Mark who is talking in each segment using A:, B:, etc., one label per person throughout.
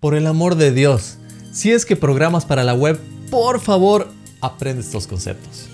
A: Por el amor de Dios, si es que programas para la web, por favor, aprende estos conceptos.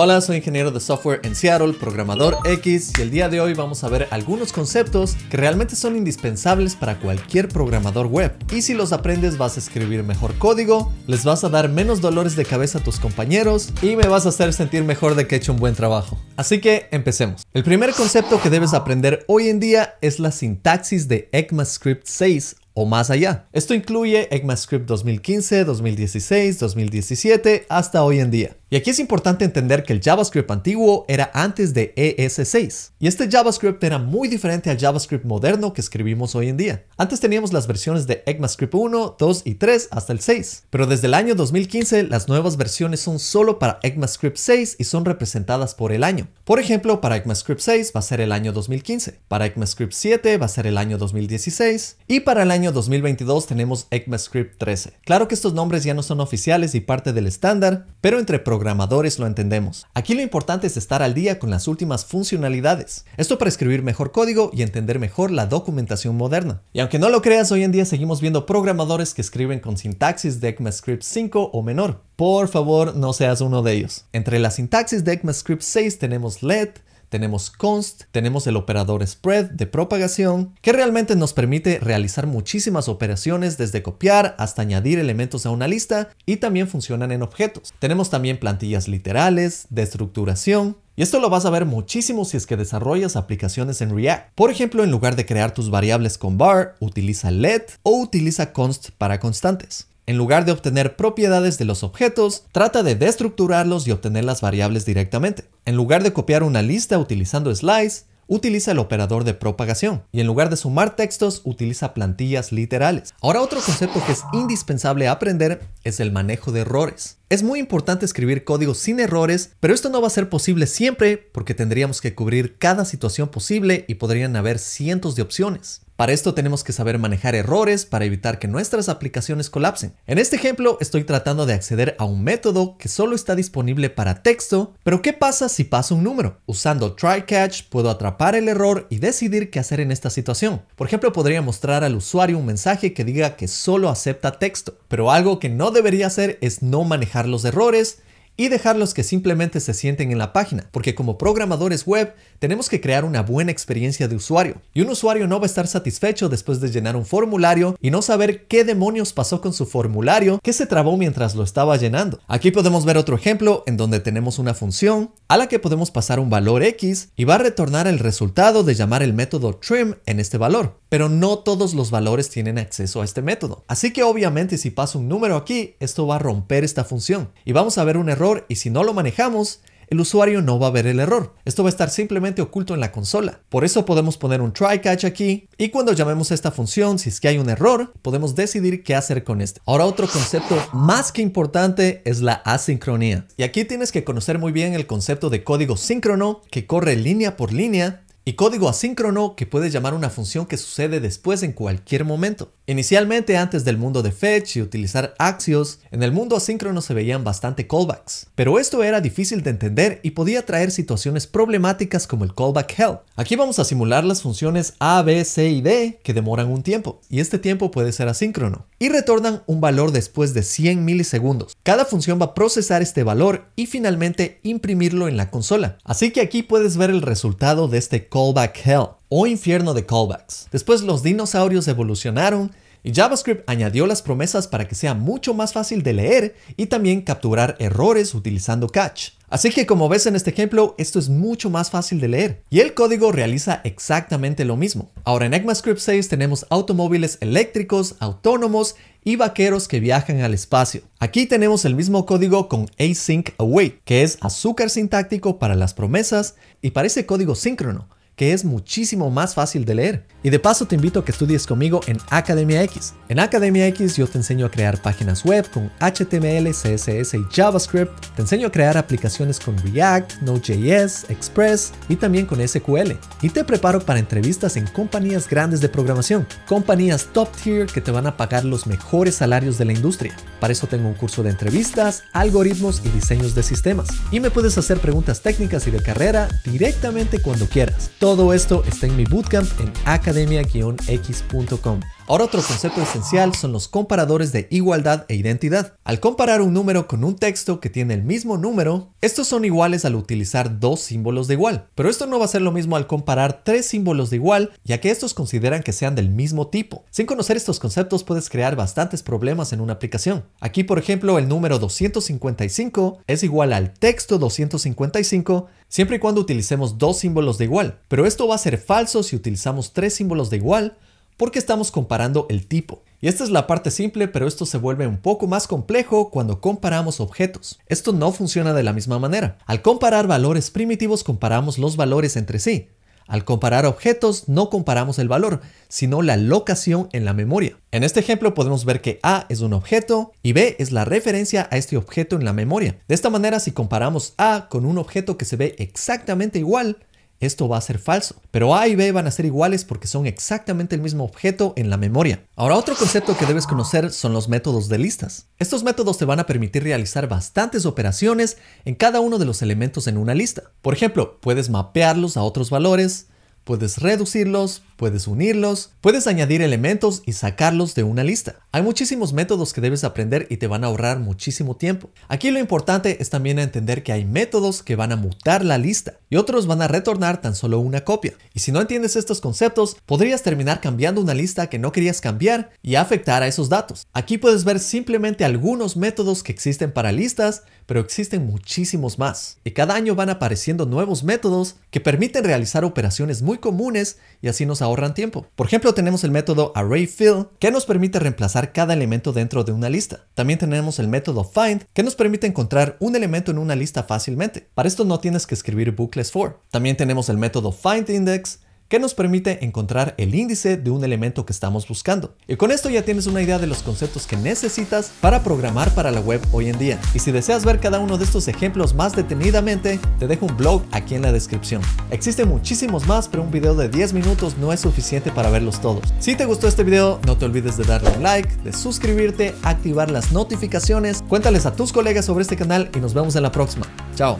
A: Hola, soy ingeniero de software en Seattle, programador X, y el día de hoy vamos a ver algunos conceptos que realmente son indispensables para cualquier programador web. Y si los aprendes vas a escribir mejor código, les vas a dar menos dolores de cabeza a tus compañeros y me vas a hacer sentir mejor de que he hecho un buen trabajo. Así que empecemos. El primer concepto que debes aprender hoy en día es la sintaxis de ECMAScript 6 o más allá. Esto incluye ECMAScript 2015, 2016, 2017 hasta hoy en día. Y aquí es importante entender que el JavaScript antiguo era antes de ES6. Y este JavaScript era muy diferente al JavaScript moderno que escribimos hoy en día. Antes teníamos las versiones de ECMAScript 1, 2 y 3 hasta el 6. Pero desde el año 2015 las nuevas versiones son solo para ECMAScript 6 y son representadas por el año. Por ejemplo, para ECMAScript 6 va a ser el año 2015. Para ECMAScript 7 va a ser el año 2016. Y para el año 2022 tenemos ECMAScript 13. Claro que estos nombres ya no son oficiales y parte del estándar, pero entre programadores lo entendemos. Aquí lo importante es estar al día con las últimas funcionalidades. Esto para escribir mejor código y entender mejor la documentación moderna. Y aunque no lo creas, hoy en día seguimos viendo programadores que escriben con sintaxis de ECMAScript 5 o menor. Por favor, no seas uno de ellos. Entre la sintaxis de ECMAScript 6 tenemos LED, tenemos const, tenemos el operador spread de propagación, que realmente nos permite realizar muchísimas operaciones desde copiar hasta añadir elementos a una lista y también funcionan en objetos. Tenemos también plantillas literales, de estructuración, y esto lo vas a ver muchísimo si es que desarrollas aplicaciones en React. Por ejemplo, en lugar de crear tus variables con var, utiliza let o utiliza const para constantes. En lugar de obtener propiedades de los objetos, trata de destructurarlos y obtener las variables directamente. En lugar de copiar una lista utilizando slice, utiliza el operador de propagación y en lugar de sumar textos utiliza plantillas literales. Ahora otro concepto que es indispensable aprender es el manejo de errores. Es muy importante escribir código sin errores, pero esto no va a ser posible siempre porque tendríamos que cubrir cada situación posible y podrían haber cientos de opciones. Para esto tenemos que saber manejar errores para evitar que nuestras aplicaciones colapsen. En este ejemplo estoy tratando de acceder a un método que solo está disponible para texto, pero ¿qué pasa si paso un número? Usando try catch puedo atrapar el error y decidir qué hacer en esta situación. Por ejemplo, podría mostrar al usuario un mensaje que diga que solo acepta texto, pero algo que no debería hacer es no manejar los errores y dejarlos que simplemente se sienten en la página, porque como programadores web tenemos que crear una buena experiencia de usuario. Y un usuario no va a estar satisfecho después de llenar un formulario y no saber qué demonios pasó con su formulario que se trabó mientras lo estaba llenando. Aquí podemos ver otro ejemplo en donde tenemos una función a la que podemos pasar un valor X y va a retornar el resultado de llamar el método trim en este valor. Pero no todos los valores tienen acceso a este método. Así que obviamente si paso un número aquí, esto va a romper esta función. Y vamos a ver un error y si no lo manejamos, el usuario no va a ver el error. Esto va a estar simplemente oculto en la consola. Por eso podemos poner un try catch aquí y cuando llamemos a esta función, si es que hay un error, podemos decidir qué hacer con este. Ahora otro concepto más que importante es la asincronía. Y aquí tienes que conocer muy bien el concepto de código síncrono que corre línea por línea y código asíncrono que puede llamar una función que sucede después en cualquier momento. Inicialmente antes del mundo de fetch y utilizar Axios, en el mundo asíncrono se veían bastante callbacks, pero esto era difícil de entender y podía traer situaciones problemáticas como el callback hell. Aquí vamos a simular las funciones A, B, C y D que demoran un tiempo, y este tiempo puede ser asíncrono, y retornan un valor después de 100 milisegundos. Cada función va a procesar este valor y finalmente imprimirlo en la consola. Así que aquí puedes ver el resultado de este callback hell o infierno de callbacks. Después los dinosaurios evolucionaron y JavaScript añadió las promesas para que sea mucho más fácil de leer y también capturar errores utilizando catch. Así que como ves en este ejemplo, esto es mucho más fácil de leer. Y el código realiza exactamente lo mismo. Ahora en ECMAScript 6 tenemos automóviles eléctricos, autónomos y vaqueros que viajan al espacio. Aquí tenemos el mismo código con async await, que es azúcar sintáctico para las promesas y parece código síncrono que es muchísimo más fácil de leer. Y de paso te invito a que estudies conmigo en Academia X. En Academia X yo te enseño a crear páginas web con HTML, CSS y JavaScript. Te enseño a crear aplicaciones con React, Node.js, Express y también con SQL. Y te preparo para entrevistas en compañías grandes de programación, compañías top tier que te van a pagar los mejores salarios de la industria. Para eso tengo un curso de entrevistas, algoritmos y diseños de sistemas. Y me puedes hacer preguntas técnicas y de carrera directamente cuando quieras todo esto está en mi bootcamp en academia-x.com. Ahora otro concepto esencial son los comparadores de igualdad e identidad. Al comparar un número con un texto que tiene el mismo número, estos son iguales al utilizar dos símbolos de igual. Pero esto no va a ser lo mismo al comparar tres símbolos de igual, ya que estos consideran que sean del mismo tipo. Sin conocer estos conceptos puedes crear bastantes problemas en una aplicación. Aquí, por ejemplo, el número 255 es igual al texto 255 siempre y cuando utilicemos dos símbolos de igual. Pero esto va a ser falso si utilizamos tres símbolos de igual porque estamos comparando el tipo. Y esta es la parte simple, pero esto se vuelve un poco más complejo cuando comparamos objetos. Esto no funciona de la misma manera. Al comparar valores primitivos comparamos los valores entre sí. Al comparar objetos no comparamos el valor, sino la locación en la memoria. En este ejemplo podemos ver que A es un objeto y B es la referencia a este objeto en la memoria. De esta manera, si comparamos A con un objeto que se ve exactamente igual, esto va a ser falso. Pero A y B van a ser iguales porque son exactamente el mismo objeto en la memoria. Ahora otro concepto que debes conocer son los métodos de listas. Estos métodos te van a permitir realizar bastantes operaciones en cada uno de los elementos en una lista. Por ejemplo, puedes mapearlos a otros valores, Puedes reducirlos, puedes unirlos, puedes añadir elementos y sacarlos de una lista. Hay muchísimos métodos que debes aprender y te van a ahorrar muchísimo tiempo. Aquí lo importante es también entender que hay métodos que van a mutar la lista y otros van a retornar tan solo una copia. Y si no entiendes estos conceptos, podrías terminar cambiando una lista que no querías cambiar y afectar a esos datos. Aquí puedes ver simplemente algunos métodos que existen para listas, pero existen muchísimos más. Y cada año van apareciendo nuevos métodos que permiten realizar operaciones comunes y así nos ahorran tiempo. Por ejemplo, tenemos el método ArrayFill que nos permite reemplazar cada elemento dentro de una lista. También tenemos el método Find que nos permite encontrar un elemento en una lista fácilmente. Para esto no tienes que escribir bucles for. También tenemos el método FindIndex que nos permite encontrar el índice de un elemento que estamos buscando. Y con esto ya tienes una idea de los conceptos que necesitas para programar para la web hoy en día. Y si deseas ver cada uno de estos ejemplos más detenidamente, te dejo un blog aquí en la descripción. Existen muchísimos más, pero un video de 10 minutos no es suficiente para verlos todos. Si te gustó este video, no te olvides de darle un like, de suscribirte, activar las notificaciones, cuéntales a tus colegas sobre este canal y nos vemos en la próxima. Chao.